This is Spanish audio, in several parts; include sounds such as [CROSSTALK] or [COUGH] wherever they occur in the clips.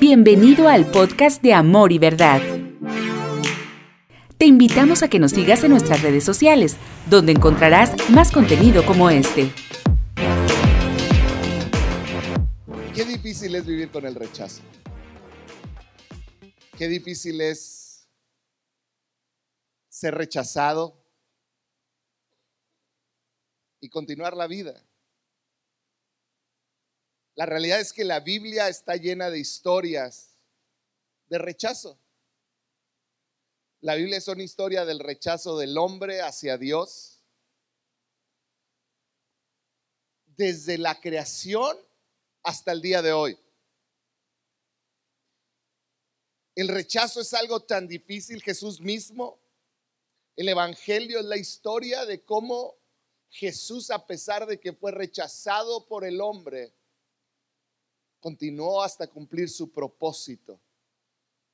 Bienvenido al podcast de Amor y Verdad. Te invitamos a que nos sigas en nuestras redes sociales, donde encontrarás más contenido como este. Qué difícil es vivir con el rechazo. Qué difícil es ser rechazado y continuar la vida. La realidad es que la Biblia está llena de historias de rechazo. La Biblia es una historia del rechazo del hombre hacia Dios. Desde la creación hasta el día de hoy. El rechazo es algo tan difícil. Jesús mismo, el Evangelio es la historia de cómo Jesús, a pesar de que fue rechazado por el hombre, continuó hasta cumplir su propósito.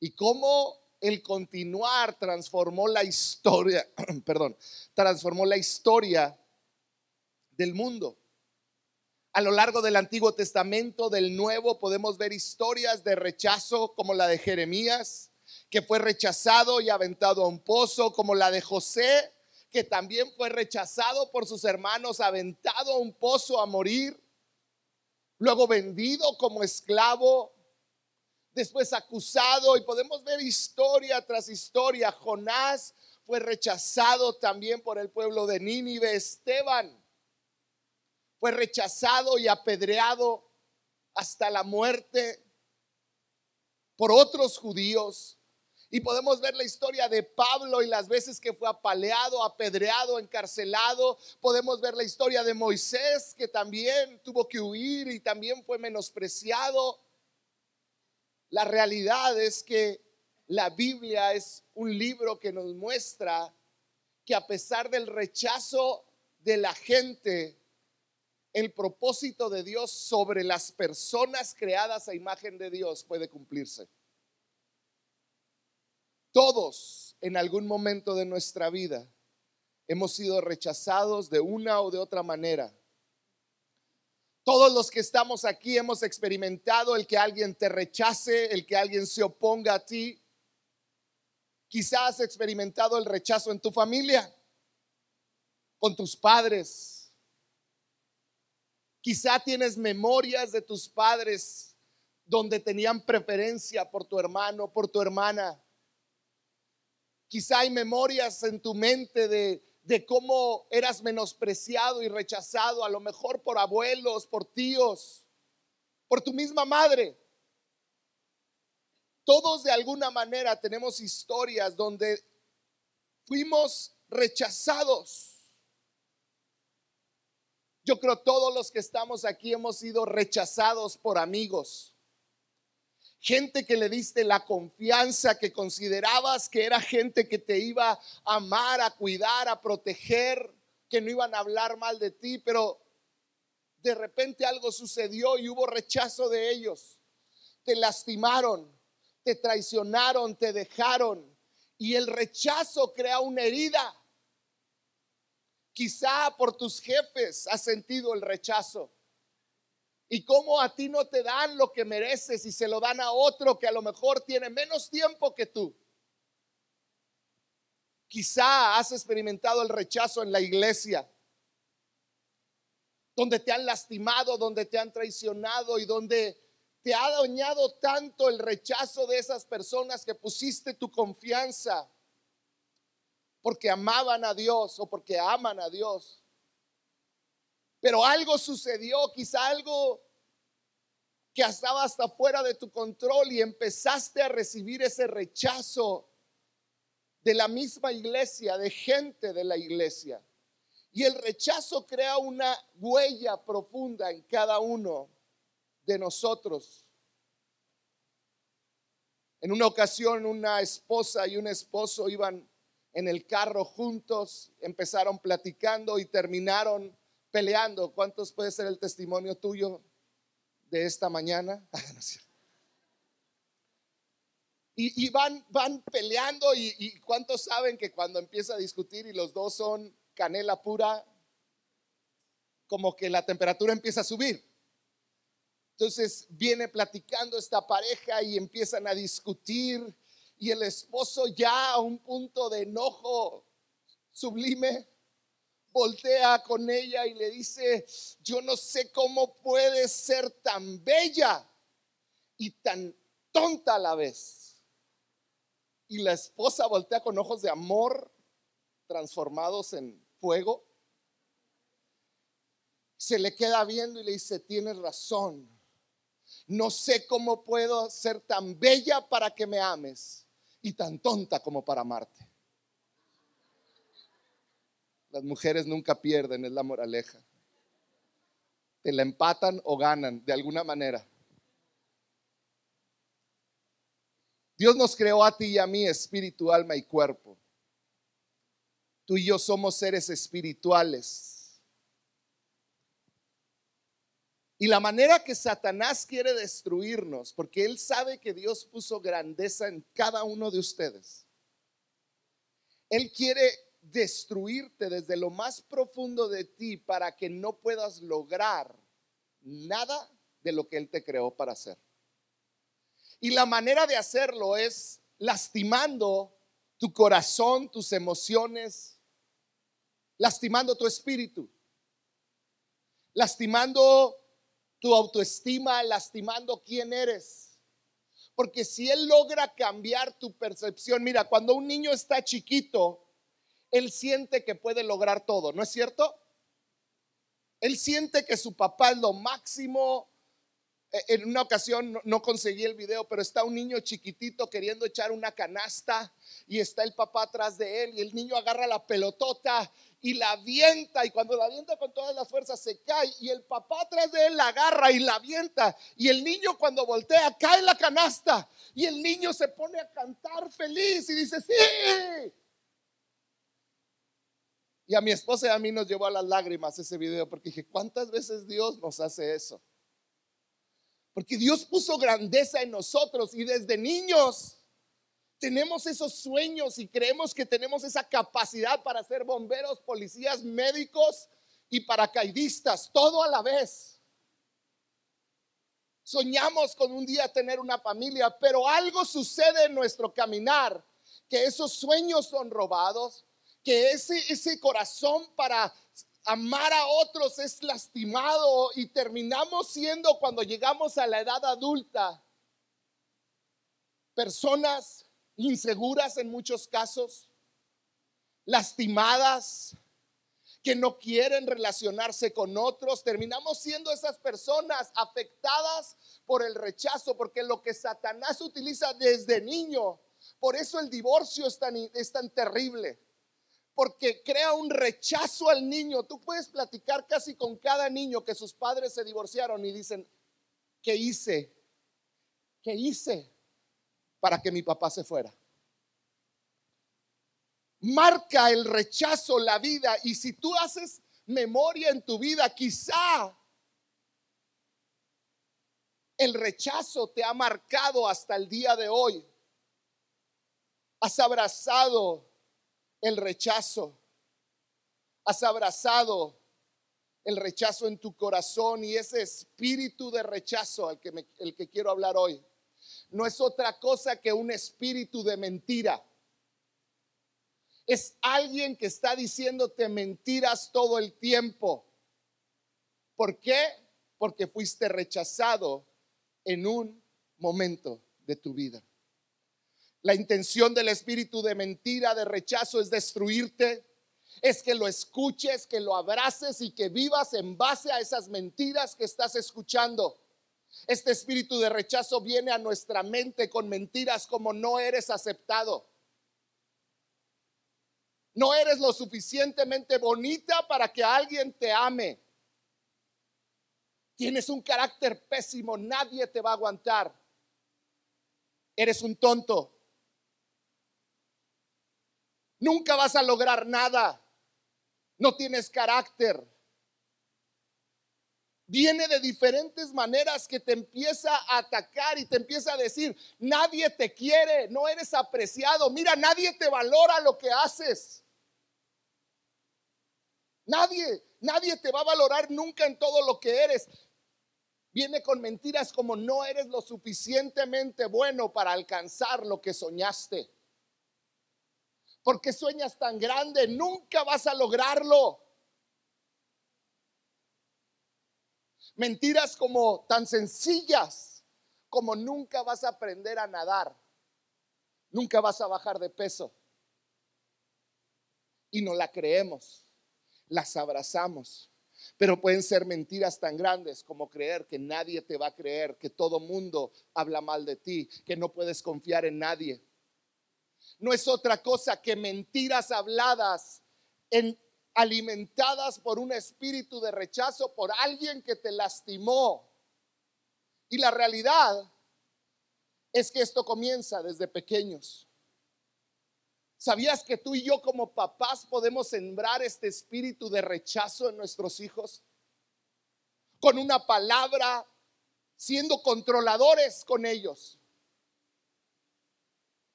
Y cómo el continuar transformó la historia, [CLEARS THROAT] perdón, transformó la historia del mundo. A lo largo del Antiguo Testamento, del Nuevo, podemos ver historias de rechazo como la de Jeremías, que fue rechazado y aventado a un pozo, como la de José, que también fue rechazado por sus hermanos, aventado a un pozo a morir luego vendido como esclavo, después acusado y podemos ver historia tras historia. Jonás fue rechazado también por el pueblo de Nínive. Esteban fue rechazado y apedreado hasta la muerte por otros judíos. Y podemos ver la historia de Pablo y las veces que fue apaleado, apedreado, encarcelado. Podemos ver la historia de Moisés que también tuvo que huir y también fue menospreciado. La realidad es que la Biblia es un libro que nos muestra que a pesar del rechazo de la gente, el propósito de Dios sobre las personas creadas a imagen de Dios puede cumplirse. Todos en algún momento de nuestra vida hemos sido rechazados de una o de otra manera. Todos los que estamos aquí hemos experimentado el que alguien te rechace, el que alguien se oponga a ti. Quizás has experimentado el rechazo en tu familia, con tus padres. Quizá tienes memorias de tus padres donde tenían preferencia por tu hermano, por tu hermana. Quizá hay memorias en tu mente de, de cómo eras menospreciado y rechazado, a lo mejor por abuelos, por tíos, por tu misma madre. Todos de alguna manera tenemos historias donde fuimos rechazados. Yo creo todos los que estamos aquí hemos sido rechazados por amigos gente que le diste la confianza, que considerabas que era gente que te iba a amar, a cuidar, a proteger, que no iban a hablar mal de ti, pero de repente algo sucedió y hubo rechazo de ellos. Te lastimaron, te traicionaron, te dejaron y el rechazo crea una herida. Quizá por tus jefes has sentido el rechazo y cómo a ti no te dan lo que mereces y se lo dan a otro que a lo mejor tiene menos tiempo que tú. Quizá has experimentado el rechazo en la iglesia, donde te han lastimado, donde te han traicionado y donde te ha dañado tanto el rechazo de esas personas que pusiste tu confianza porque amaban a Dios o porque aman a Dios. Pero algo sucedió, quizá algo que estaba hasta fuera de tu control y empezaste a recibir ese rechazo de la misma iglesia, de gente de la iglesia. Y el rechazo crea una huella profunda en cada uno de nosotros. En una ocasión una esposa y un esposo iban en el carro juntos, empezaron platicando y terminaron peleando. ¿Cuántos puede ser el testimonio tuyo de esta mañana? [LAUGHS] y, van, van peleando y, y ¿cuántos saben que cuando empieza a discutir y los dos son canela pura, como que la temperatura empieza a subir? Entonces viene platicando esta pareja y empiezan a discutir y el esposo ya a un punto de enojo sublime voltea con ella y le dice, yo no sé cómo puedes ser tan bella y tan tonta a la vez. Y la esposa voltea con ojos de amor transformados en fuego. Se le queda viendo y le dice, tienes razón no sé cómo puedo ser tan bella para que me ames y tan tonta como para amarte. Las mujeres nunca pierden, es la moraleja. Te la empatan o ganan de alguna manera. Dios nos creó a ti y a mí espíritu, alma y cuerpo. Tú y yo somos seres espirituales Y la manera que Satanás quiere destruirnos, porque él sabe que Dios puso grandeza en cada uno de ustedes. Él quiere destruirte desde lo más profundo de ti para que no puedas lograr nada de lo que Él te creó para hacer. Y la manera de hacerlo es lastimando tu corazón, tus emociones, lastimando tu espíritu, lastimando tu autoestima, lastimando quién eres. Porque si Él logra cambiar tu percepción, mira, cuando un niño está chiquito, Él siente que puede lograr todo, ¿no es cierto? Él siente que su papá es lo máximo. E, en una ocasión no conseguí el video, pero está un niño chiquitito queriendo echar una canasta y está el papá atrás de él y el niño agarra la pelotota y la avienta y cuando la avienta con todas las fuerzas se cae y el papá atrás de él la agarra y la avienta y el niño cuando voltea cae la canasta y el niño se pone a cantar feliz y dice sí. Y a mi esposa y a mí nos llevó a las lágrimas ese video porque dije, ¿cuántas veces Dios nos hace eso? Porque Dios puso grandeza en nosotros y desde niños tenemos esos sueños y creemos que tenemos esa capacidad para ser bomberos, policías, médicos y paracaidistas, todo a la vez. Soñamos con un día tener una familia, pero algo sucede en nuestro caminar, que esos sueños son robados, que ese, ese corazón para amar a otros es lastimado y terminamos siendo cuando llegamos a la edad adulta personas inseguras en muchos casos, lastimadas, que no quieren relacionarse con otros. Terminamos siendo esas personas afectadas por el rechazo, porque lo que Satanás utiliza desde niño, por eso el divorcio es tan, es tan terrible, porque crea un rechazo al niño. Tú puedes platicar casi con cada niño que sus padres se divorciaron y dicen, ¿qué hice? ¿Qué hice? para que mi papá se fuera. Marca el rechazo la vida y si tú haces memoria en tu vida, quizá el rechazo te ha marcado hasta el día de hoy. Has abrazado el rechazo. Has abrazado el rechazo en tu corazón y ese espíritu de rechazo al que, el que quiero hablar hoy no es otra cosa que un espíritu de mentira. Es alguien que está diciéndote mentiras todo el tiempo. ¿Por qué? Porque fuiste rechazado en un momento de tu vida. La intención del espíritu de mentira, de rechazo, es destruirte, es que lo escuches, que lo abraces y que vivas en base a esas mentiras que estás escuchando. Este espíritu de rechazo viene a nuestra mente con mentiras como no eres aceptado. No eres lo suficientemente bonita para que alguien te ame. Tienes un carácter pésimo, nadie te va a aguantar. Eres un tonto. Nunca vas a lograr nada. No tienes carácter viene de diferentes maneras que te empieza a atacar y te empieza a decir, nadie te quiere, no eres apreciado, mira, nadie te valora lo que haces. Nadie, nadie te va a valorar nunca en todo lo que eres. Viene con mentiras como no eres lo suficientemente bueno para alcanzar lo que soñaste. Porque sueñas tan grande? Nunca vas a lograrlo. Mentiras como tan sencillas como nunca vas a aprender a nadar. Nunca vas a bajar de peso. Y no la creemos, las abrazamos. Pero pueden ser mentiras tan grandes como creer que nadie te va a creer, que todo mundo habla mal de ti, que no puedes confiar en nadie. No es otra cosa que mentiras habladas en alimentadas por un espíritu de rechazo por alguien que te lastimó. Y la realidad es que esto comienza desde pequeños. ¿Sabías que tú y yo como papás podemos sembrar este espíritu de rechazo en nuestros hijos? Con una palabra, siendo controladores con ellos.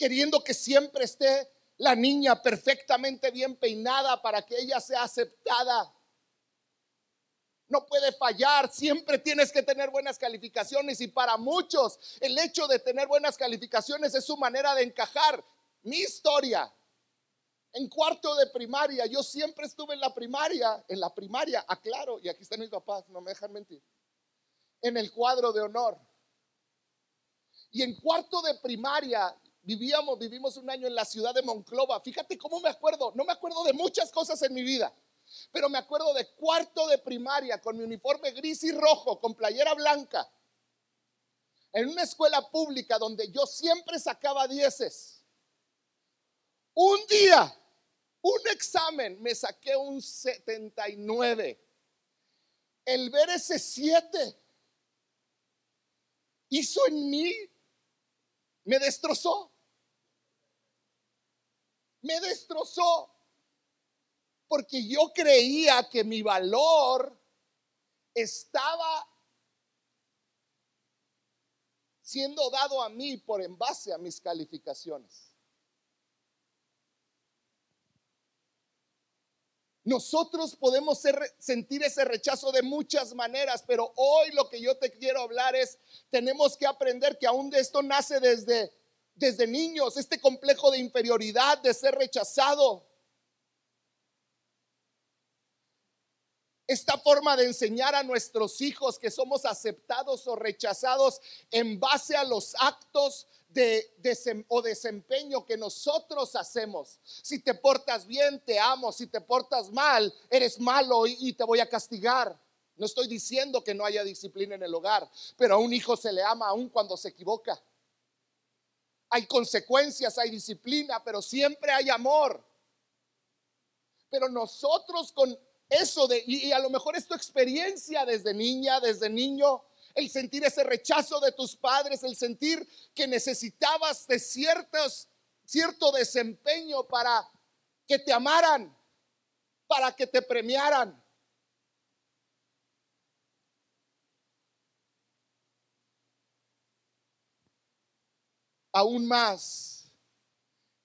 Queriendo que siempre esté la niña perfectamente bien peinada para que ella sea aceptada. No puede fallar, siempre tienes que tener buenas calificaciones y para muchos el hecho de tener buenas calificaciones es su manera de encajar. Mi historia, en cuarto de primaria, yo siempre estuve en la primaria, en la primaria, aclaro, y aquí están mis papás, no me dejan mentir, en el cuadro de honor. Y en cuarto de primaria, vivíamos, vivimos un año en la ciudad de Monclova. Fíjate cómo me acuerdo, no me acuerdo de muchas cosas en mi vida, pero me acuerdo de cuarto de primaria con mi uniforme gris y rojo, con playera blanca, en una escuela pública donde yo siempre sacaba dieces. Un día, un examen, me saqué un 79. El ver ese 7 hizo en mí, me destrozó me destrozó porque yo creía que mi valor estaba siendo dado a mí por en base a mis calificaciones. Nosotros podemos sentir ese rechazo de muchas maneras, pero hoy lo que yo te quiero hablar es, tenemos que aprender que aún de esto nace desde desde niños, este complejo de inferioridad, de ser rechazado. Esta forma de enseñar a nuestros hijos que somos aceptados o rechazados en base a los actos de, desempeño que nosotros hacemos. Si te portas bien, te amo. Si te portas mal, eres malo y, y te voy a castigar. No estoy diciendo que no haya disciplina en el hogar, pero a un hijo se le ama aún cuando se equivoca hay consecuencias, hay disciplina, pero siempre hay amor. Pero nosotros con eso de, y, a lo mejor es tu experiencia desde niña, desde niño, el sentir ese rechazo de tus padres, el sentir que necesitabas de ciertos, cierto desempeño para que te amaran, para que te premiaran. Aún más,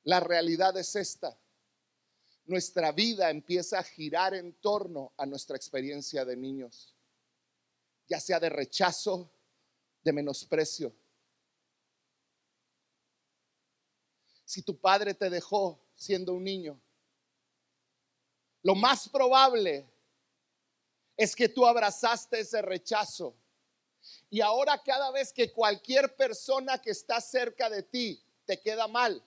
la realidad es esta. Nuestra vida empieza a girar en torno a nuestra experiencia de niños, ya sea de rechazo, de menosprecio. Si tu padre te dejó siendo un niño, lo más probable es que tú abrazaste ese rechazo y ahora cada vez que cualquier persona que está cerca de ti te queda mal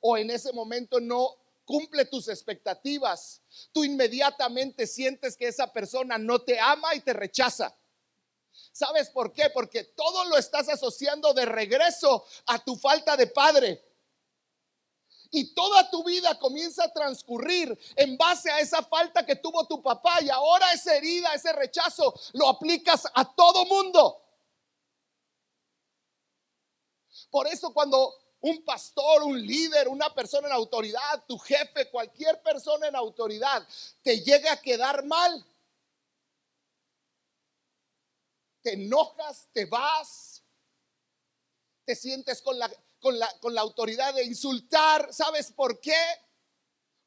o en ese momento no cumple tus expectativas, tú inmediatamente sientes que esa persona no te ama y te rechaza. ¿Sabes por qué? Porque todo lo estás asociando de regreso a tu falta de padre y toda tu vida comienza a transcurrir en base a esa falta que tuvo tu papá y ahora esa herida, ese rechazo, lo aplicas a todo mundo. Por eso cuando un pastor, un líder, una persona en autoridad, tu jefe, cualquier persona en autoridad, te llega a quedar mal, te enojas, te vas, te sientes con la, con la, con la autoridad de insultar. ¿Sabes por qué?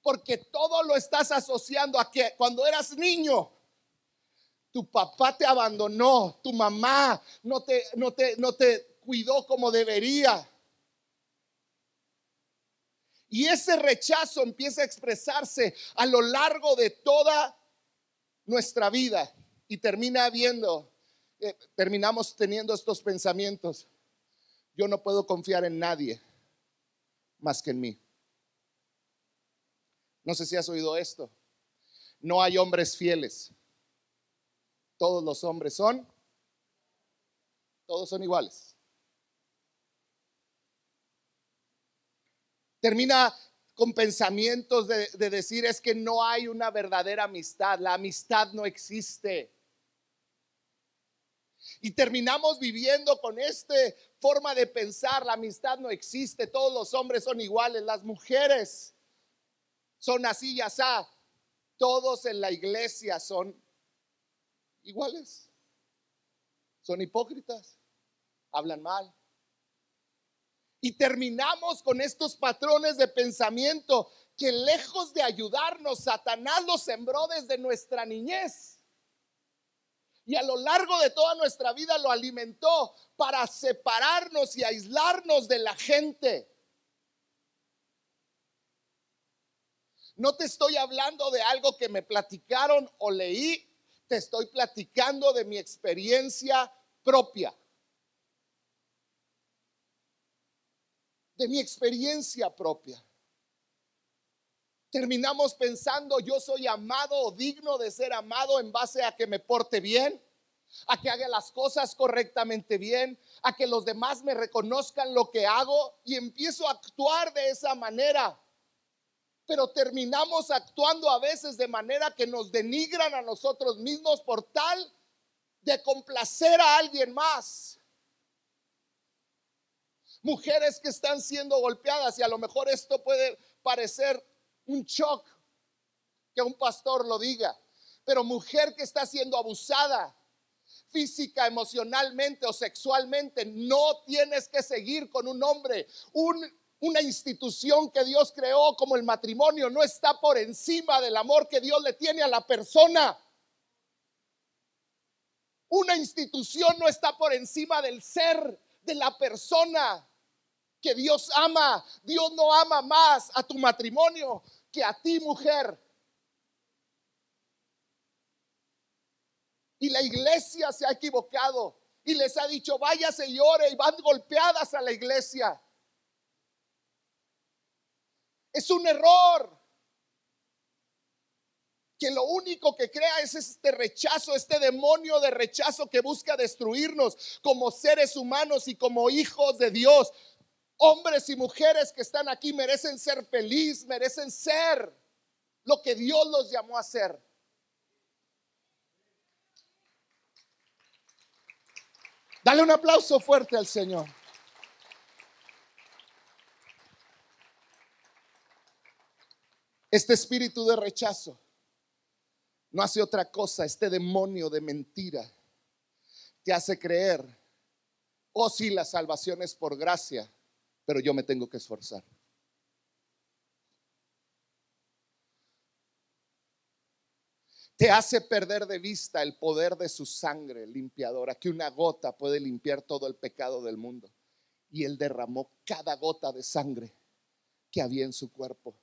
Porque todo lo estás asociando a que cuando eras niño, Tu papá te abandonó, tu mamá no te, no te, no te cuidó como debería. Y ese rechazo empieza a expresarse a lo largo de toda nuestra vida y termina viendo, eh, terminamos teniendo estos pensamientos. Yo no puedo confiar en nadie más que en mí. No sé si has oído esto. No hay hombres fieles. Todos los hombres son, todos son iguales. Termina con pensamientos de, de, decir es que no hay una verdadera amistad, la amistad no existe. Y terminamos viviendo con esta forma de pensar, la amistad no existe, todos los hombres son iguales, las mujeres son así y así, todos en la iglesia son iguales, son hipócritas, hablan mal. Y terminamos con estos patrones de pensamiento que lejos de ayudarnos, Satanás los sembró desde nuestra niñez y a lo largo de toda nuestra vida lo alimentó para separarnos y aislarnos de la gente. No te estoy hablando de algo que me platicaron o leí, te estoy platicando de mi experiencia propia. De mi experiencia propia. Terminamos pensando, yo soy amado o digno de ser amado en base a que me porte bien, a que haga las cosas correctamente bien, a que los demás me reconozcan lo que hago y empiezo a actuar de esa manera. Pero terminamos actuando a veces de manera que nos denigran a nosotros mismos por tal de complacer a alguien más. Mujeres que están siendo golpeadas y a lo mejor esto puede parecer un shock que un pastor lo diga. Pero mujer que está siendo abusada física, emocionalmente o sexualmente, no tienes que seguir con un hombre. una institución que Dios creó como el matrimonio no está por encima del amor que Dios le tiene a la persona. Una institución no está por encima del ser de la persona que Dios ama. Dios no ama más a tu matrimonio que a ti mujer. Y la iglesia se ha equivocado y les ha dicho, váyase y ore y van golpeadas a la iglesia. Es un error. Que lo único que crea es este rechazo, este demonio de rechazo que busca destruirnos como seres humanos y como hijos de Dios hombres y mujeres que están aquí merecen ser feliz, merecen ser lo que Dios los llamó a ser. Dale un aplauso fuerte al Señor. Este espíritu de rechazo no hace otra cosa, este demonio de mentira te hace creer, oh sí, la salvación es por gracia, pero yo me tengo que esforzar. Te hace perder de vista el poder de su sangre limpiadora, que una gota puede limpiar todo el pecado del mundo. Y él derramó cada gota de sangre que había en su cuerpo.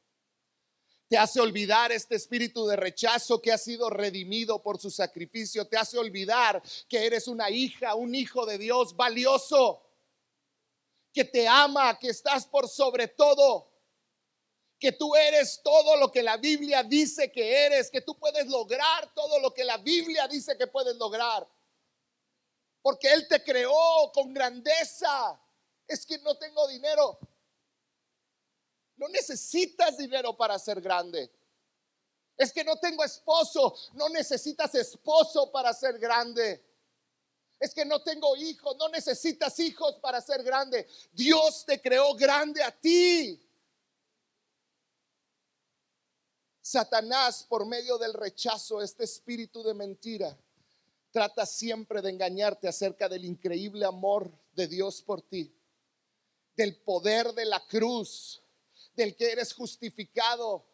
Te hace olvidar este espíritu de rechazo que ha sido redimido por su sacrificio. Te hace olvidar que eres una hija, un hijo de Dios valioso que te ama, que estás por sobre todo, que tú eres todo lo que la Biblia dice que eres, que tú puedes lograr todo lo que la Biblia dice que puedes lograr. Porque Él te creó con grandeza. Es que no tengo dinero. No necesitas dinero para ser grande. Es que no tengo esposo. No necesitas esposo para ser grande. Es que no tengo hijos, no necesitas hijos para ser grande. Dios te creó grande a ti. Satanás, por medio del rechazo, este espíritu de mentira, trata siempre de engañarte acerca del increíble amor de Dios por ti, del poder de la cruz, del que eres justificado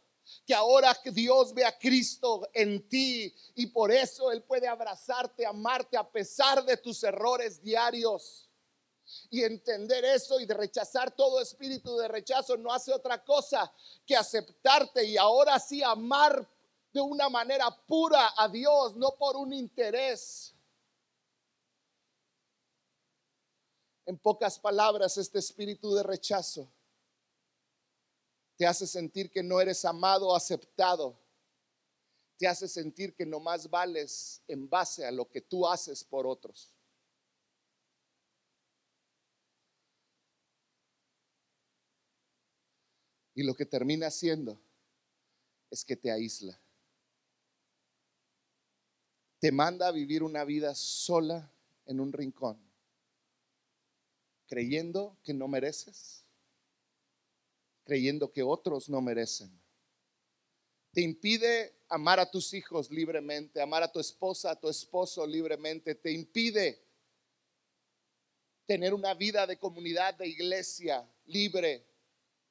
que ahora Dios ve a Cristo en ti y por eso Él puede abrazarte, amarte a pesar de tus errores diarios. Y entender eso y de rechazar todo espíritu de rechazo no hace otra cosa que aceptarte y ahora sí amar de una manera pura a Dios, no por un interés. En pocas palabras, este espíritu de rechazo te hace sentir que no eres amado o aceptado. Te hace sentir que no más vales en base a lo que tú haces por otros. Y lo que termina haciendo es que te aísla. Te manda a vivir una vida sola en un rincón, creyendo que no mereces, creyendo que otros no merecen. Te impide amar a tus hijos libremente, amar a tu esposa, a tu esposo libremente. Te impide tener una vida de comunidad, de iglesia libre,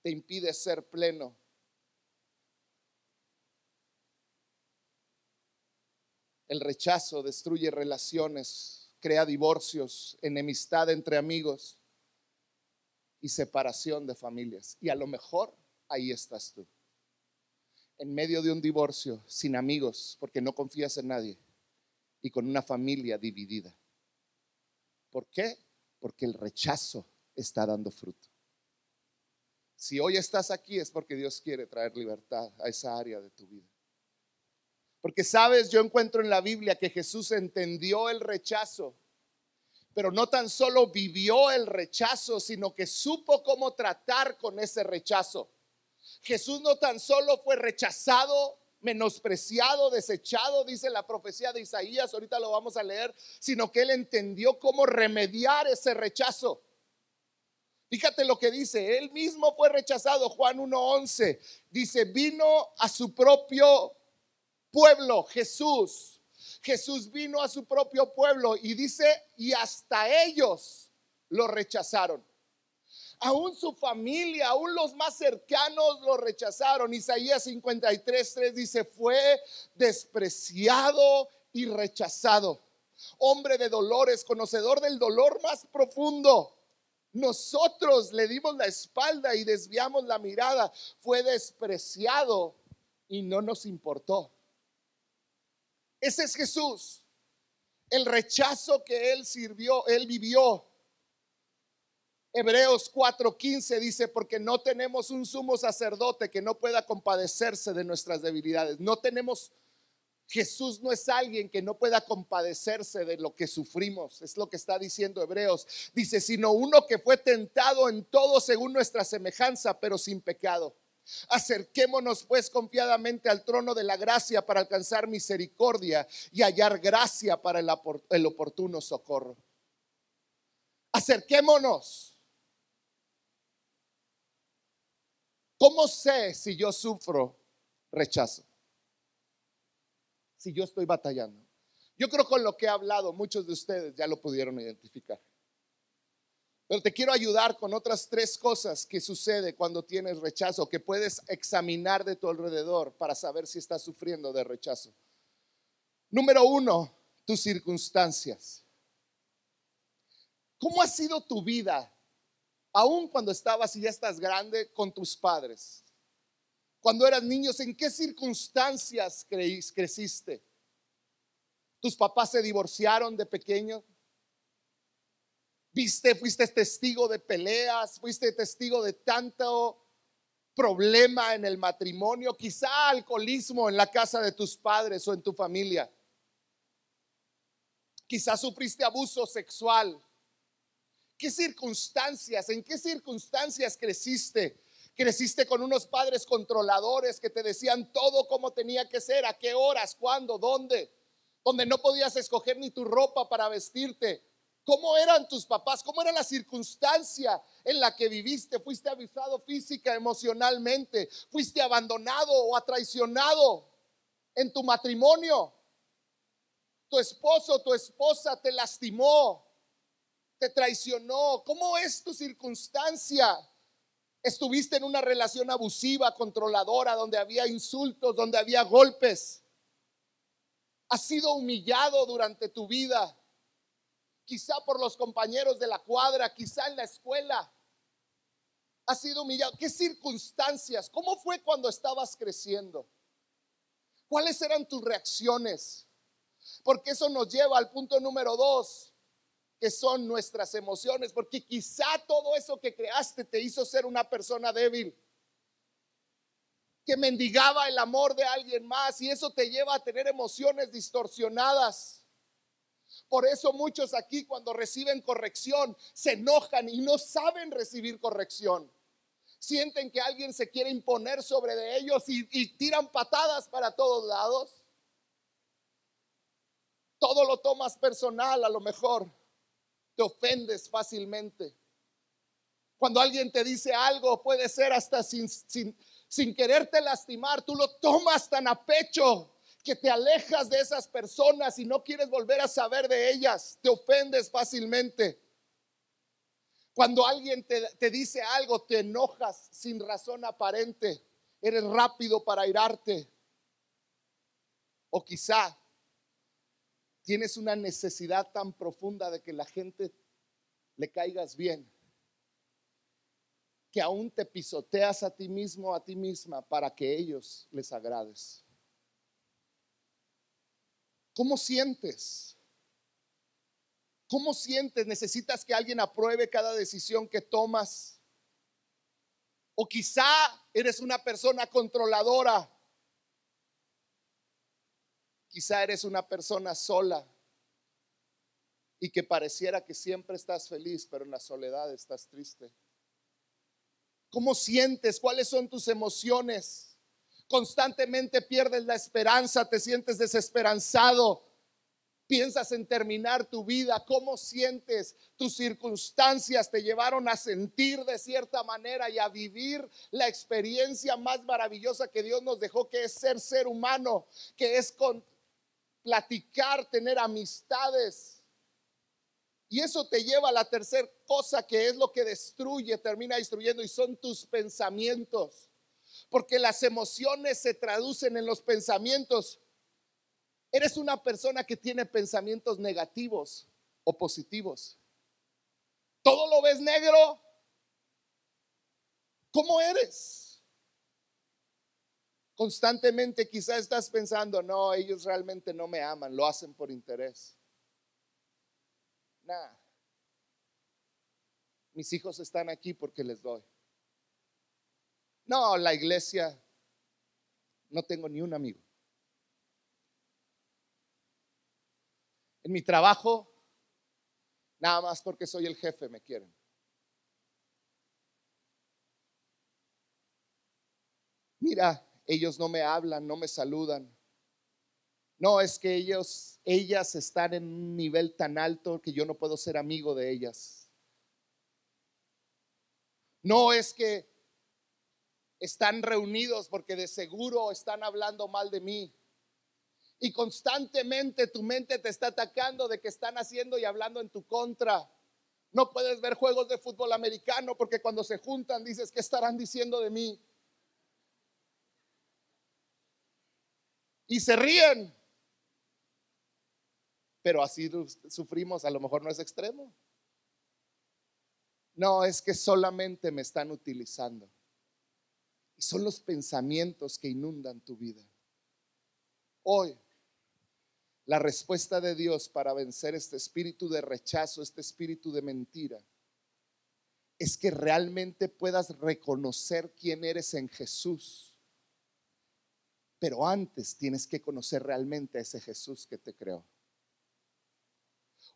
te impide ser pleno. El rechazo destruye relaciones, crea divorcios, enemistad entre amigos y separación de familias. Y a lo mejor ahí estás tú, en medio de un divorcio, sin amigos, porque no confías en nadie, y con una familia dividida. ¿Por qué? Porque el rechazo está dando fruto. Si hoy estás aquí es porque Dios quiere traer libertad a esa área de tu vida. Porque sabes, yo encuentro en la Biblia que Jesús entendió el rechazo, pero no tan solo vivió el rechazo, sino que supo cómo tratar con ese rechazo. Jesús no tan solo fue rechazado, menospreciado, desechado, dice la profecía de Isaías, ahorita lo vamos a leer, sino que él entendió cómo remediar ese rechazo. Fíjate lo que dice, él mismo fue rechazado, Juan 1.11, dice, vino a su propio pueblo, Jesús. Jesús vino a su propio pueblo y dice, y hasta ellos lo rechazaron. Aún su familia, aún los más cercanos lo rechazaron. Isaías 53.3 dice, fue despreciado y rechazado. Hombre de dolores, conocedor del dolor más profundo nosotros le dimos la espalda y desviamos la mirada. Fue despreciado y no nos importó. Ese es Jesús. El rechazo que él sirvió, él vivió. Hebreos 4:15 dice, porque no tenemos un sumo sacerdote que no pueda compadecerse de nuestras debilidades. No tenemos Jesús no es alguien que no pueda compadecerse de lo que sufrimos, es lo que está diciendo Hebreos. Dice, sino uno que fue tentado en todo según nuestra semejanza, pero sin pecado. Acerquémonos pues confiadamente al trono de la gracia para alcanzar misericordia y hallar gracia para el, oportuno socorro. Acerquémonos. ¿Cómo sé si yo sufro rechazo? si yo estoy batallando? Yo creo con lo que he hablado, muchos de ustedes ya lo pudieron identificar. Pero te quiero ayudar con otras tres cosas que sucede cuando tienes rechazo, que puedes examinar de tu alrededor para saber si estás sufriendo de rechazo. Número uno, tus circunstancias. ¿Cómo ha sido tu vida, aún cuando estabas y ya estás grande, con tus padres? Cuando eras niños, ¿en qué circunstancias creciste? ¿Tus papás se divorciaron de pequeño? ¿Viste, fuiste testigo de peleas? ¿Fuiste testigo de tanto problema en el matrimonio? Quizá alcoholismo en la casa de tus padres o en tu familia. Quizá sufriste abuso sexual. ¿Qué circunstancias, en qué circunstancias creciste? Creciste con unos padres controladores que te decían todo como tenía que ser, a qué horas, cuándo, dónde, donde no podías escoger ni tu ropa para vestirte. ¿Cómo eran tus papás? ¿Cómo era la circunstancia en la que viviste? ¿Fuiste avisado física, emocionalmente? ¿Fuiste abandonado o traicionado en tu matrimonio? Tu esposo, tu esposa te lastimó, te traicionó. ¿Cómo es tu circunstancia? Estuviste en una relación abusiva, controladora, donde había insultos, donde había golpes. Has sido humillado durante tu vida, quizá por los compañeros de la cuadra, quizá en la escuela. Has sido humillado. ¿Qué circunstancias? ¿Cómo fue cuando estabas creciendo? ¿Cuáles eran tus reacciones? Porque eso nos lleva al punto número dos que son nuestras emociones, porque quizá todo eso que creaste te hizo ser una persona débil, que mendigaba el amor de alguien más y eso te lleva a tener emociones distorsionadas. Por eso muchos aquí cuando reciben corrección se enojan y no saben recibir corrección. Sienten que alguien se quiere imponer sobre de ellos y, tiran patadas para todos lados. Todo lo tomas personal a lo mejor te ofendes fácilmente. Cuando alguien te dice algo, puede ser hasta sin quererte lastimar, tú lo tomas tan a pecho que te alejas de esas personas y no quieres volver a saber de ellas, te ofendes fácilmente. Cuando alguien te, te, dice algo, te enojas sin razón aparente, eres rápido para irarte. O quizá tienes una necesidad tan profunda de que la gente le caigas bien, que aún te pisoteas a ti mismo, a ti misma, para que ellos les agrades. ¿Cómo sientes? ¿Cómo sientes? ¿Necesitas que alguien apruebe cada decisión que tomas? O quizá eres una persona controladora Quizá eres una persona sola y que pareciera que siempre estás feliz, pero en la soledad estás triste. ¿Cómo sientes? ¿Cuáles son tus emociones? Constantemente pierdes la esperanza, te sientes desesperanzado, piensas en terminar tu vida, cómo sientes, tus circunstancias te llevaron a sentir de cierta manera y a vivir la experiencia más maravillosa que Dios nos dejó, que es ser ser humano, que es con, platicar, tener amistades. Y eso te lleva a la tercera cosa que es lo que destruye, termina destruyendo y son tus pensamientos. Porque las emociones se traducen en los pensamientos. Eres una persona que tiene pensamientos negativos o positivos. Todo lo ves negro. ¿Cómo eres? Constantemente quizás estás pensando, no, ellos realmente no me aman, lo hacen por interés. Nada. Mis hijos están aquí porque les doy. No, la iglesia, no tengo ni un amigo. En mi trabajo, nada más porque soy el jefe me quieren. Mira, ellos no me hablan, no me saludan. No, es que ellos, ellas están en un nivel tan alto que yo no puedo ser amigo de ellas. No es que están reunidos porque de seguro están hablando mal de mí. Y constantemente tu mente te está atacando de que están haciendo y hablando en tu contra. No puedes ver juegos de fútbol americano porque cuando se juntan dices, ¿qué estarán diciendo de mí? y se ríen. Pero así sufrimos, a lo mejor no es extremo. No, es que solamente me están utilizando. Y son los pensamientos que inundan tu vida. Hoy, la respuesta de Dios para vencer este espíritu de rechazo, este espíritu de mentira, es que realmente puedas reconocer quién eres en Jesús pero antes tienes que conocer realmente a ese Jesús que te creó.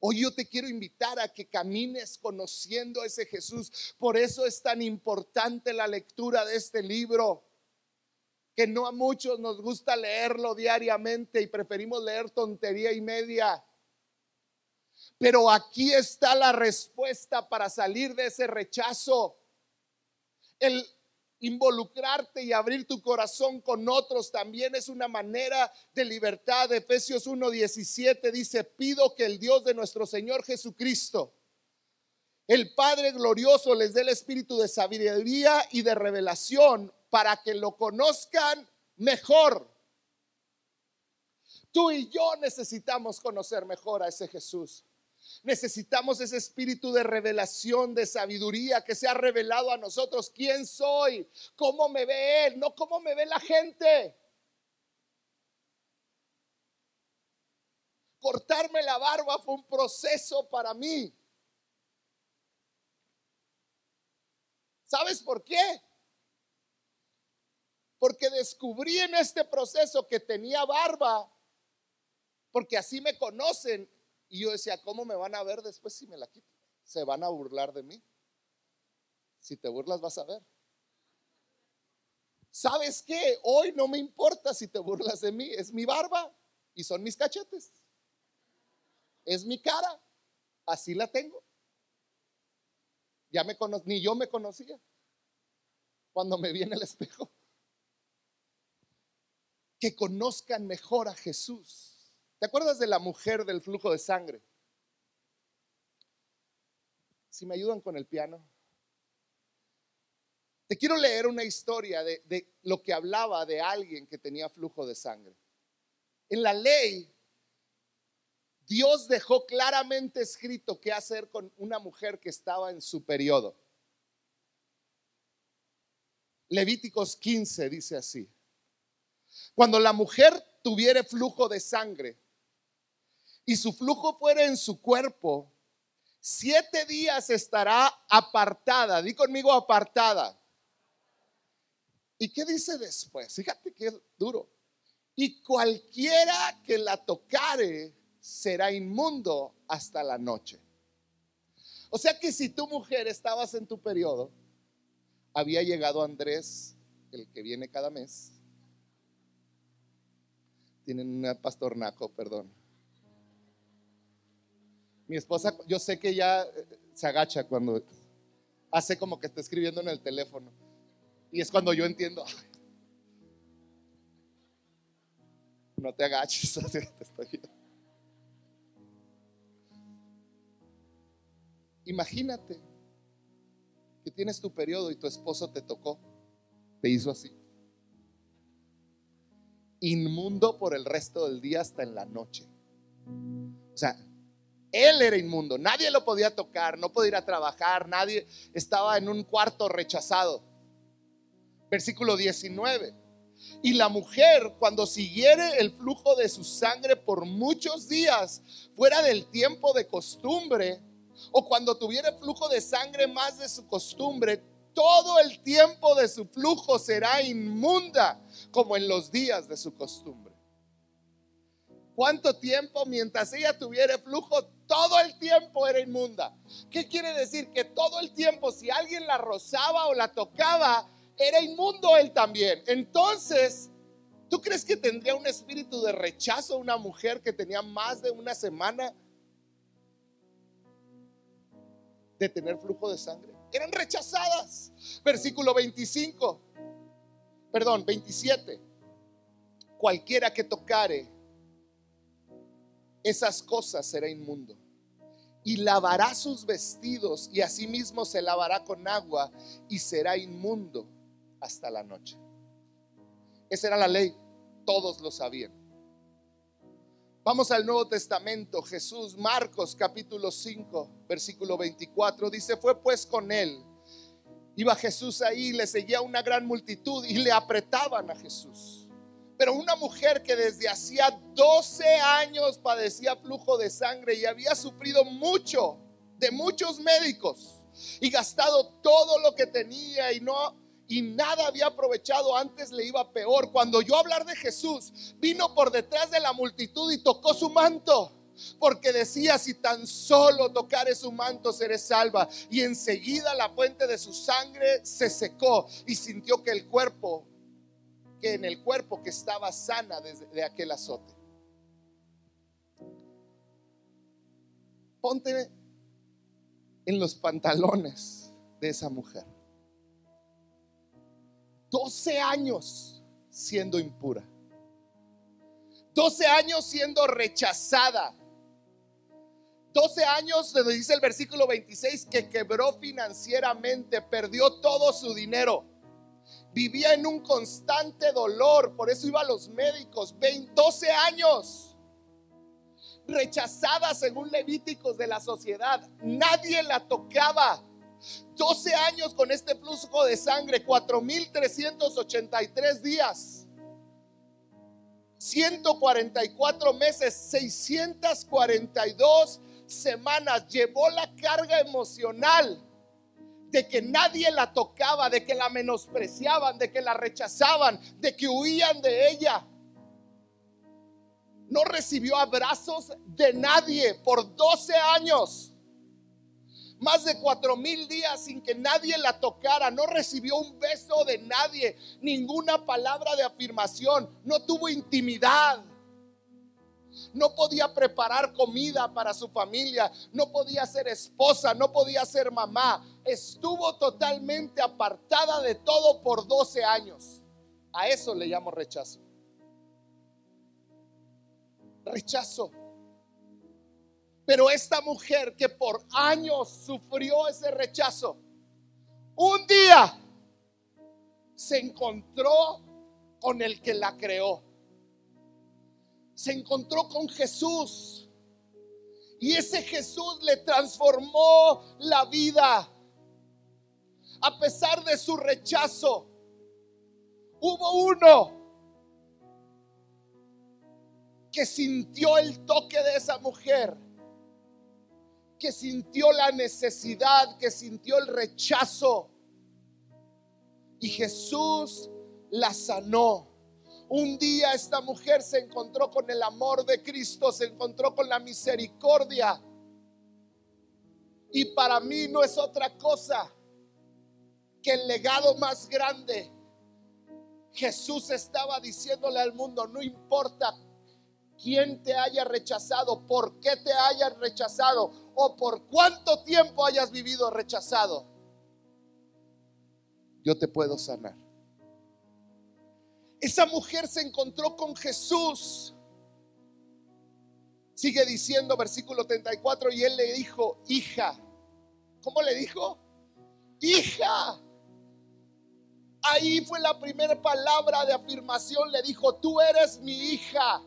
Hoy yo te quiero invitar a que camines conociendo a ese Jesús. Por eso es tan importante la lectura de este libro, que no a muchos nos gusta leerlo diariamente y preferimos leer tontería y media. Pero aquí está la respuesta para salir de ese rechazo. El, involucrarte y abrir tu corazón con otros también es una manera de libertad. Efesios 1:17 dice, pido que el Dios de nuestro Señor Jesucristo, el Padre glorioso les dé el espíritu de sabiduría y de revelación para que lo conozcan mejor. Tú y yo necesitamos conocer mejor a ese Jesús. Necesitamos ese espíritu de revelación, de sabiduría que se ha revelado a nosotros. ¿Quién soy? ¿Cómo me ve Él? No cómo me ve la gente. Cortarme la barba fue un proceso para mí. ¿Sabes por qué? Porque descubrí en este proceso que tenía barba porque así me conocen. Y yo decía, ¿cómo me van a ver después si me la quito? Se van a burlar de mí. Si te burlas vas a ver. ¿Sabes qué? Hoy no me importa si te burlas de mí. Es mi barba y son mis cachetes. Es mi cara. Así la tengo. Ya me cono ni yo me conocía cuando me vi en el espejo. Que conozcan mejor a Jesús ¿Te acuerdas de la mujer del flujo de sangre? Si me ayudan con el piano. Te quiero leer una historia de, lo que hablaba de alguien que tenía flujo de sangre. En la ley, Dios dejó claramente escrito qué hacer con una mujer que estaba en su periodo. Levíticos 15 dice así. Cuando la mujer tuviere flujo de sangre, y su flujo fuera en su cuerpo, siete días estará apartada. Di conmigo apartada. ¿Y qué dice después? Fíjate que es duro. Y cualquiera que la tocare será inmundo hasta la noche. O sea que si tu mujer estabas en tu periodo, había llegado Andrés, el que viene cada mes. Tienen un pastornaco, perdón mi esposa, yo sé que ya eh, se agacha cuando hace como que está escribiendo en el teléfono. Y es cuando yo entiendo, no te agaches, [LAUGHS] te estoy viendo. Imagínate que tienes tu periodo y tu esposo te tocó, te hizo así. Inmundo por el resto del día hasta en la noche. O sea, él era inmundo, nadie lo podía tocar, no podía ir a trabajar, nadie estaba en un cuarto rechazado. Versículo 19. Y la mujer, cuando siguiere el flujo de su sangre por muchos días, fuera del tiempo de costumbre, o cuando tuviera flujo de sangre más de su costumbre, todo el tiempo de su flujo será inmunda, como en los días de su costumbre. ¿Cuánto tiempo mientras ella tuviera flujo? todo el tiempo era inmunda. ¿Qué quiere decir? Que todo el tiempo, si alguien la rozaba o la tocaba, era inmundo él también. Entonces, ¿tú crees que tendría un espíritu de rechazo una mujer que tenía más de una semana de tener flujo de sangre? Eran rechazadas. Versículo 25, perdón, 27. Cualquiera que tocare esas cosas será inmundo. Y lavará sus vestidos y asimismo se lavará con agua y será inmundo hasta la noche. Esa era la ley, todos lo sabían. Vamos al Nuevo Testamento, Jesús, Marcos capítulo 5, versículo 24, dice, fue pues con él. Iba Jesús ahí, le seguía una gran multitud y le apretaban a Jesús. Pero una mujer que desde hacía 12 años padecía flujo de sangre y había sufrido mucho de muchos médicos y gastado todo lo que tenía y no y nada había aprovechado, antes le iba peor. Cuando yo hablar de Jesús, vino por detrás de la multitud y tocó su manto. Porque decía, si tan solo tocare su manto, seré salva. Y enseguida la fuente de su sangre se secó y sintió que el cuerpo en el cuerpo que estaba sana desde de aquel azote. Ponte en los pantalones de esa mujer. 12 años siendo impura. 12 años siendo rechazada. 12 años, donde dice el versículo 26, que quebró financieramente, perdió todo su dinero. Vivía en un constante dolor, por eso iba a los médicos. 12 años. Rechazada según Levíticos de la sociedad. Nadie la tocaba. 12 años con este flujo de sangre, 4.383 días. 144 meses, 642 semanas. Llevó la carga emocional de que nadie la tocaba, de que la menospreciaban, de que la rechazaban, de que huían de ella. No recibió abrazos de nadie por 12 años más de cuatro mil días sin que nadie la tocara, no recibió un beso de nadie, ninguna palabra de afirmación, no tuvo intimidad. No podía preparar comida para su familia, no podía ser esposa, no podía ser mamá. Estuvo totalmente apartada de todo por 12 años. A eso le llamo rechazo. Rechazo. Pero esta mujer que por años sufrió ese rechazo, un día se encontró con el que la creó. Se encontró con Jesús. Y ese Jesús le transformó la vida. A pesar de su rechazo, hubo uno que sintió el toque de esa mujer que sintió la necesidad, que sintió el rechazo. Y Jesús la sanó. Un día esta mujer se encontró con el amor de Cristo, se encontró con la misericordia. Y para mí no es otra cosa que el legado más grande. Jesús estaba diciéndole al mundo, no importa quién te haya rechazado, por qué te haya rechazado o por cuánto tiempo hayas vivido rechazado, yo te puedo sanar. Esa mujer se encontró con Jesús. Sigue diciendo versículo 34 y él le dijo, hija. ¿Cómo le dijo? Hija. Ahí fue la primera palabra de afirmación. Le dijo, tú eres mi hija.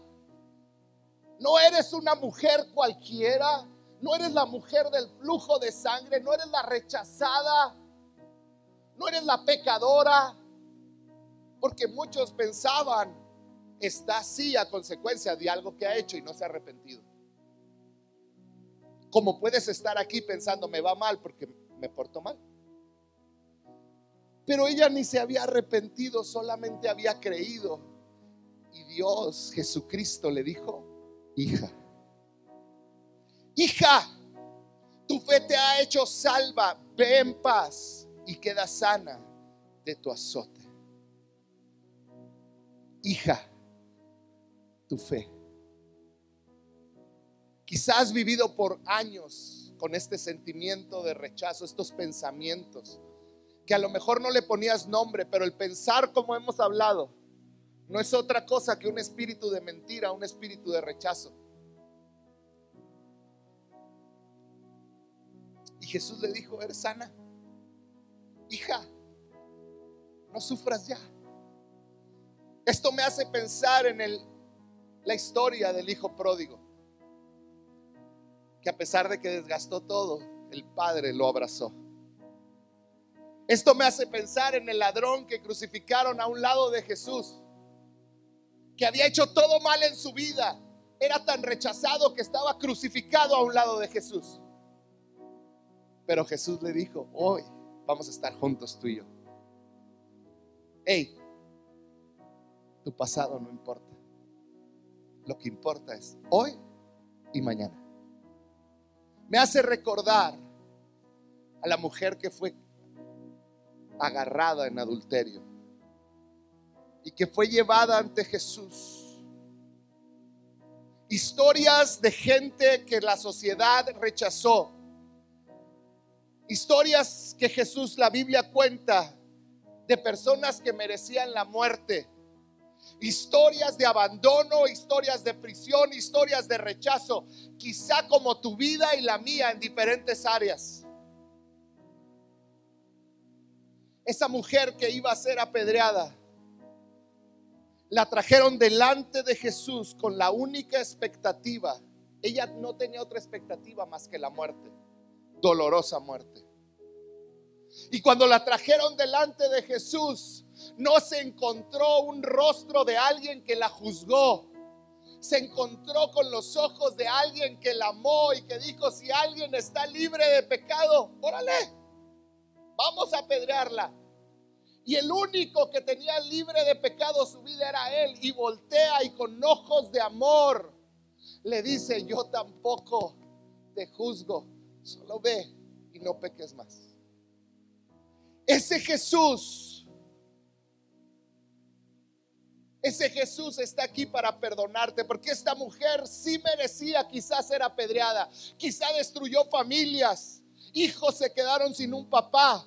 No eres una mujer cualquiera. No eres la mujer del flujo de sangre. No eres la rechazada. No eres la pecadora. Porque muchos pensaban, está así a consecuencia de algo que ha hecho y no se ha arrepentido. Como puedes estar aquí pensando, me va mal porque me porto mal. Pero ella ni se había arrepentido, solamente había creído. Y Dios, Jesucristo, le dijo, hija, hija, tu fe te ha hecho salva, ve en paz y queda sana de tu azote. Hija, tu fe. Quizás vivido por años con este sentimiento de rechazo, estos pensamientos, que a lo mejor no le ponías nombre, pero el pensar como hemos hablado, no es otra cosa que un espíritu de mentira, un espíritu de rechazo. Y Jesús le dijo, eres sana. Hija, no sufras ya. Esto me hace pensar en el, la historia del hijo pródigo, que a pesar de que desgastó todo, el padre lo abrazó. Esto me hace pensar en el ladrón que crucificaron a un lado de Jesús que había hecho todo mal en su vida, era tan rechazado que estaba crucificado a un lado de Jesús. Pero Jesús le dijo, hoy vamos a estar juntos tú y yo. Hey, tu pasado no importa. Lo que importa es hoy y mañana. Me hace recordar a la mujer que fue agarrada en adulterio y que fue llevada ante Jesús. Historias de gente que la sociedad rechazó. Historias que Jesús, la Biblia cuenta, de personas que merecían la muerte. Historias de abandono, historias de prisión, historias de rechazo, quizá como tu vida y la mía en diferentes áreas. Esa mujer que iba a ser apedreada, la trajeron delante de Jesús con la única expectativa. Ella no tenía otra expectativa más que la muerte, dolorosa muerte. Y cuando la trajeron delante de Jesús, no se encontró un rostro de alguien que la juzgó. Se encontró con los ojos de alguien que la amó y que dijo, si alguien está libre de pecado, órale, vamos a apedrearla. Y el único que tenía libre de pecado su vida era él. Y voltea y con ojos de amor le dice, yo tampoco te juzgo, solo ve y no peques más. Ese Jesús, ese Jesús está aquí para perdonarte, porque esta mujer sí merecía quizás ser apedreada, quizá destruyó familias, hijos se quedaron sin un papá.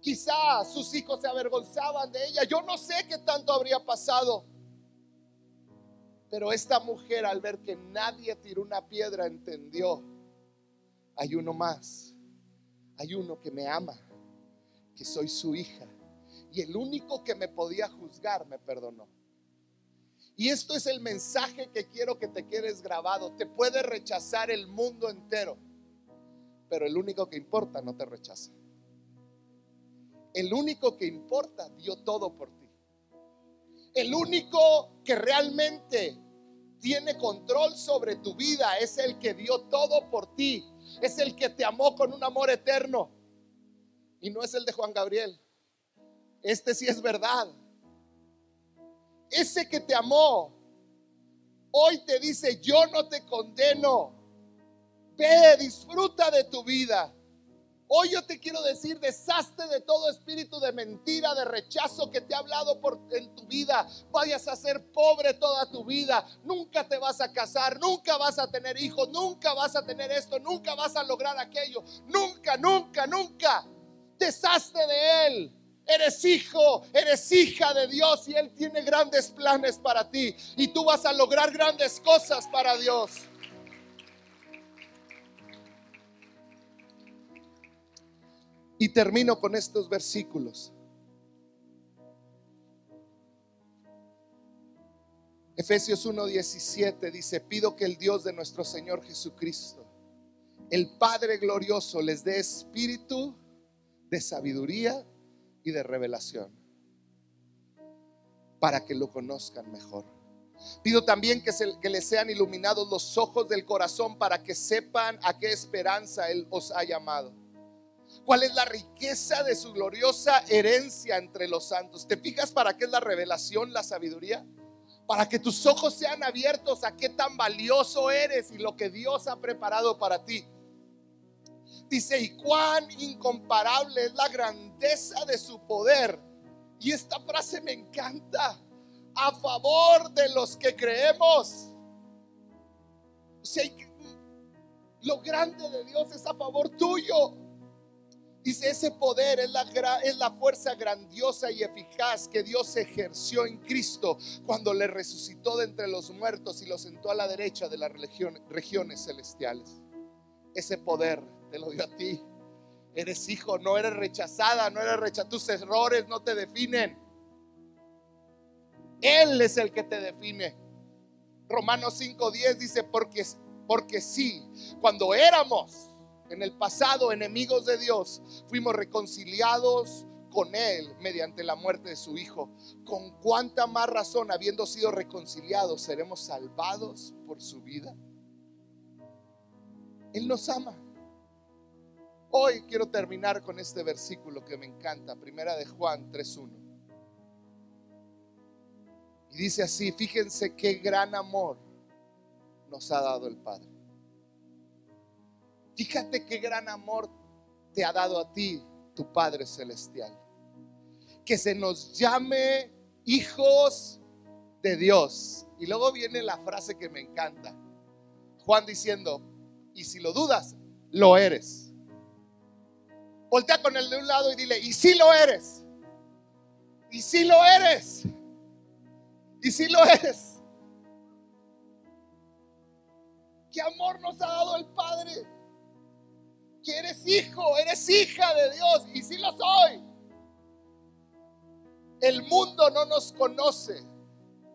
Quizá sus hijos se avergonzaban de ella. Yo no sé qué tanto habría pasado. Pero esta mujer al ver que nadie tiró una piedra entendió, hay uno más, hay uno que me ama que soy su hija. Y el único que me podía juzgar me perdonó. Y esto es el mensaje que quiero que te quedes grabado. Te puede rechazar el mundo entero, pero el único que importa no te rechaza. El único que importa dio todo por ti. El único que realmente tiene control sobre tu vida es el que dio todo por ti. Es el que te amó con un amor eterno. Y no es el de Juan Gabriel. Este sí es verdad. Ese que te amó, hoy te dice, yo no te condeno. Ve, disfruta de tu vida. Hoy yo te quiero decir, deshazte de todo espíritu de mentira, de rechazo que te ha hablado por, en tu vida. Vayas a ser pobre toda tu vida. Nunca te vas a casar, nunca vas a tener hijos, nunca vas a tener esto, nunca vas a lograr aquello. Nunca, nunca, nunca deshazte de Él. Eres hijo, eres hija de Dios y Él tiene grandes planes para ti. Y tú vas a lograr grandes cosas para Dios. Y termino con estos versículos. Efesios 1:17 dice, pido que el Dios de nuestro Señor Jesucristo, el Padre glorioso, les dé espíritu de sabiduría y de revelación para que lo conozcan mejor. Pido también que, se, que les sean iluminados los ojos del corazón para que sepan a qué esperanza Él os ha llamado. ¿Cuál es la riqueza de su gloriosa herencia entre los santos? ¿Te fijas para qué es la revelación, la sabiduría? Para que tus ojos sean abiertos a qué tan valioso eres y lo que Dios ha preparado para ti. Dice, y cuán incomparable es la grandeza de su poder. Y esta frase me encanta. A favor de los que creemos. Lo grande de Dios es a favor tuyo. Dice, ese poder es la, es la fuerza grandiosa y eficaz que Dios ejerció en Cristo cuando le resucitó de entre los muertos y lo sentó a la derecha de las regiones celestiales. Ese poder te lo dio a ti. Eres hijo, no eres rechazada, no eres rechazada. Tus errores no te definen. Él es el que te define. Romanos 5:10 dice, porque, porque sí, cuando éramos en el pasado enemigos de Dios, fuimos reconciliados con Él mediante la muerte de su Hijo. Con cuánta más razón, habiendo sido reconciliados, seremos salvados por su vida. Él nos ama. Hoy quiero terminar con este versículo que me encanta, primera de Juan 3.1. Y dice así, fíjense qué gran amor nos ha dado el Padre. Fíjate qué gran amor te ha dado a ti tu Padre Celestial. Que se nos llame hijos de Dios. Y luego viene la frase que me encanta. Juan diciendo, y si lo dudas, lo eres. Voltea con el de un lado y dile, y si lo eres. Y si lo eres. Y si lo eres. ¿Qué amor nos ha dado el Padre? Que eres hijo, eres hija de Dios. Y si lo soy. El mundo no nos conoce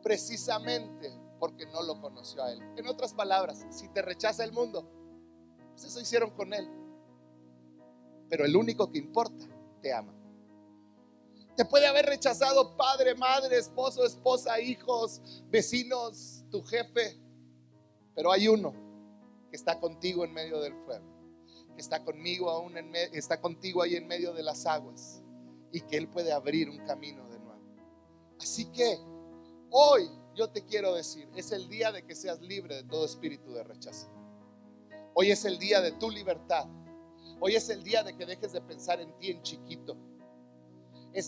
precisamente porque no lo conoció a Él. En otras palabras, si te rechaza el mundo, pues eso hicieron con Él. Pero el único que importa, te ama. Te puede haber rechazado padre, madre, esposo, esposa, hijos, vecinos, tu jefe. Pero hay uno que está contigo en medio del fuego, que está conmigo aún en está contigo ahí en medio de las aguas y que él puede abrir un camino de nuevo. Así que hoy yo te quiero decir, es el día de que seas libre de todo espíritu de rechazo. Hoy es el día de tu libertad. Hoy es el día de que dejes de pensar en ti en chiquito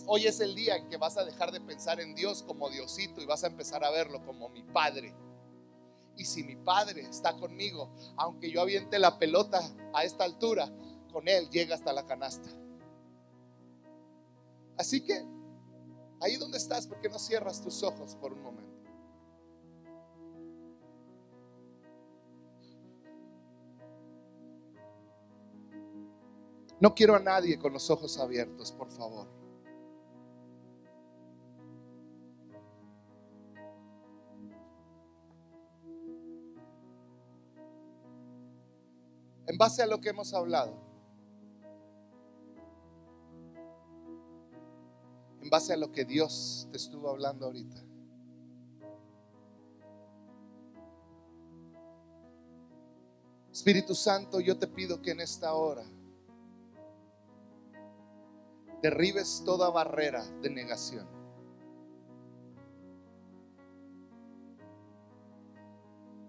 hoy es el día en que vas a dejar de pensar en Dios como Diosito y vas a empezar a verlo como mi Padre. Y si mi Padre está conmigo, aunque yo aviente la pelota a esta altura, con Él llega hasta la canasta. Así que, ahí donde estás, ¿por qué no cierras tus ojos por un momento? No quiero a nadie con los ojos abiertos, por favor. en base a lo que hemos hablado, en base a lo que Dios te estuvo hablando ahorita. Espíritu Santo, yo te pido que en esta hora derribes toda barrera de negación.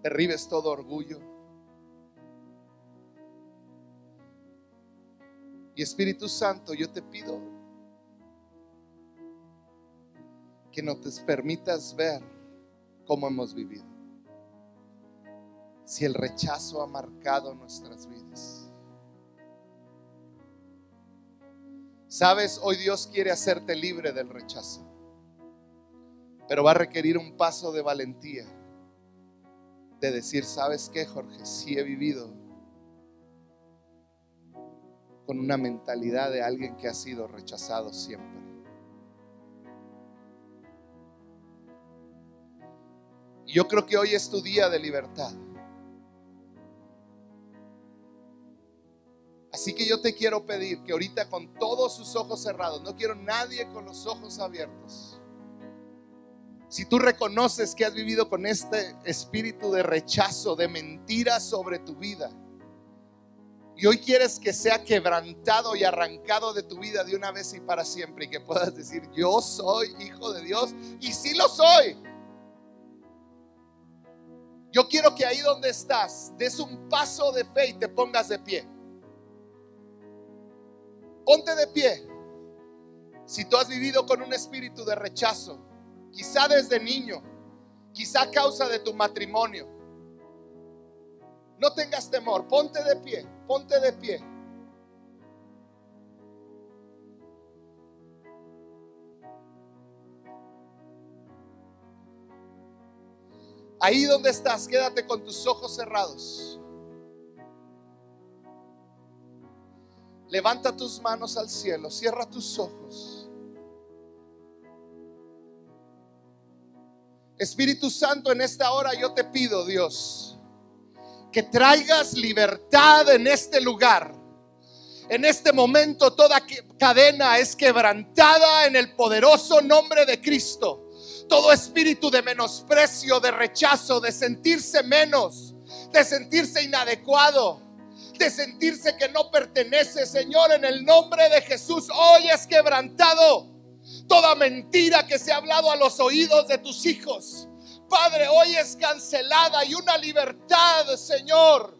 Derribes todo orgullo. Y Espíritu Santo, yo te pido que no te permitas ver cómo hemos vivido. Si el rechazo ha marcado nuestras vidas. Sabes, hoy Dios quiere hacerte libre del rechazo. Pero va a requerir un paso de valentía. De decir, ¿sabes qué, Jorge? Si he vivido con una mentalidad de alguien que ha sido rechazado siempre. Y yo creo que hoy es tu día de libertad. Así que yo te quiero pedir que ahorita con todos sus ojos cerrados, no quiero nadie con los ojos abiertos. Si tú reconoces que has vivido con este espíritu de rechazo, de mentira sobre tu vida, y hoy quieres que sea quebrantado y arrancado de tu vida de una vez y para siempre y que puedas decir, yo soy hijo de Dios y sí lo soy. Yo quiero que ahí donde estás des un paso de fe y te pongas de pie. Ponte de pie. Si tú has vivido con un espíritu de rechazo, quizá desde niño, quizá a causa de tu matrimonio, no tengas temor, ponte de pie, ponte de pie. Ahí donde estás, quédate con tus ojos cerrados. Levanta tus manos al cielo, cierra tus ojos. Espíritu Santo, en esta hora yo te pido, Dios, que traigas libertad en este lugar. En este momento toda cadena es quebrantada en el poderoso nombre de Cristo. Todo espíritu de menosprecio, de rechazo, de sentirse menos, de sentirse inadecuado, de sentirse que no pertenece, Señor, en el nombre de Jesús, hoy es quebrantado. Toda mentira que se ha hablado a los oídos de tus hijos Padre, hoy es cancelada y una libertad, Señor,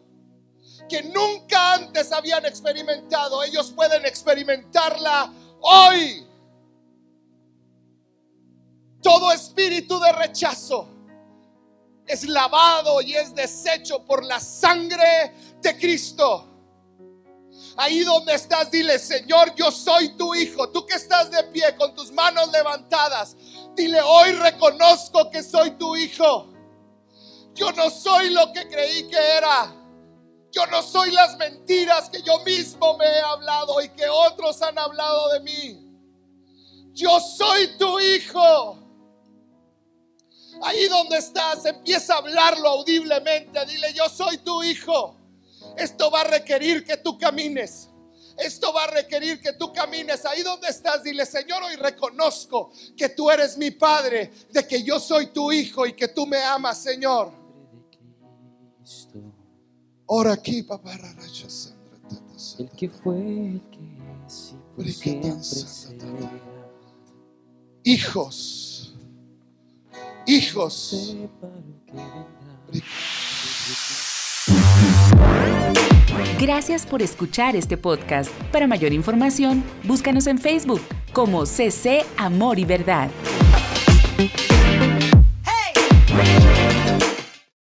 que nunca antes habían experimentado. Ellos pueden experimentarla hoy. Todo espíritu de rechazo es lavado y es deshecho por la sangre de Cristo. Ahí donde estás, dile, Señor, yo soy tu hijo. Tú que estás de pie con tus manos levantadas, dile, hoy reconozco que soy tu hijo. Yo no soy lo que creí que era. Yo no soy las mentiras que yo mismo me he hablado y que otros han hablado de mí. Yo soy tu hijo. Ahí donde estás, empieza a hablarlo audiblemente. Dile, yo soy tu hijo. Esto va a requerir que tú camines. Esto va a requerir que tú camines ahí donde estás. Dile, Señor, hoy reconozco que tú eres mi Padre, de que yo soy tu Hijo y que tú me amas, Señor. Ora aquí, papá. El que fue, el que siempre. Hijos, hijos. Gracias por escuchar este podcast. Para mayor información, búscanos en Facebook como CC Amor y Verdad.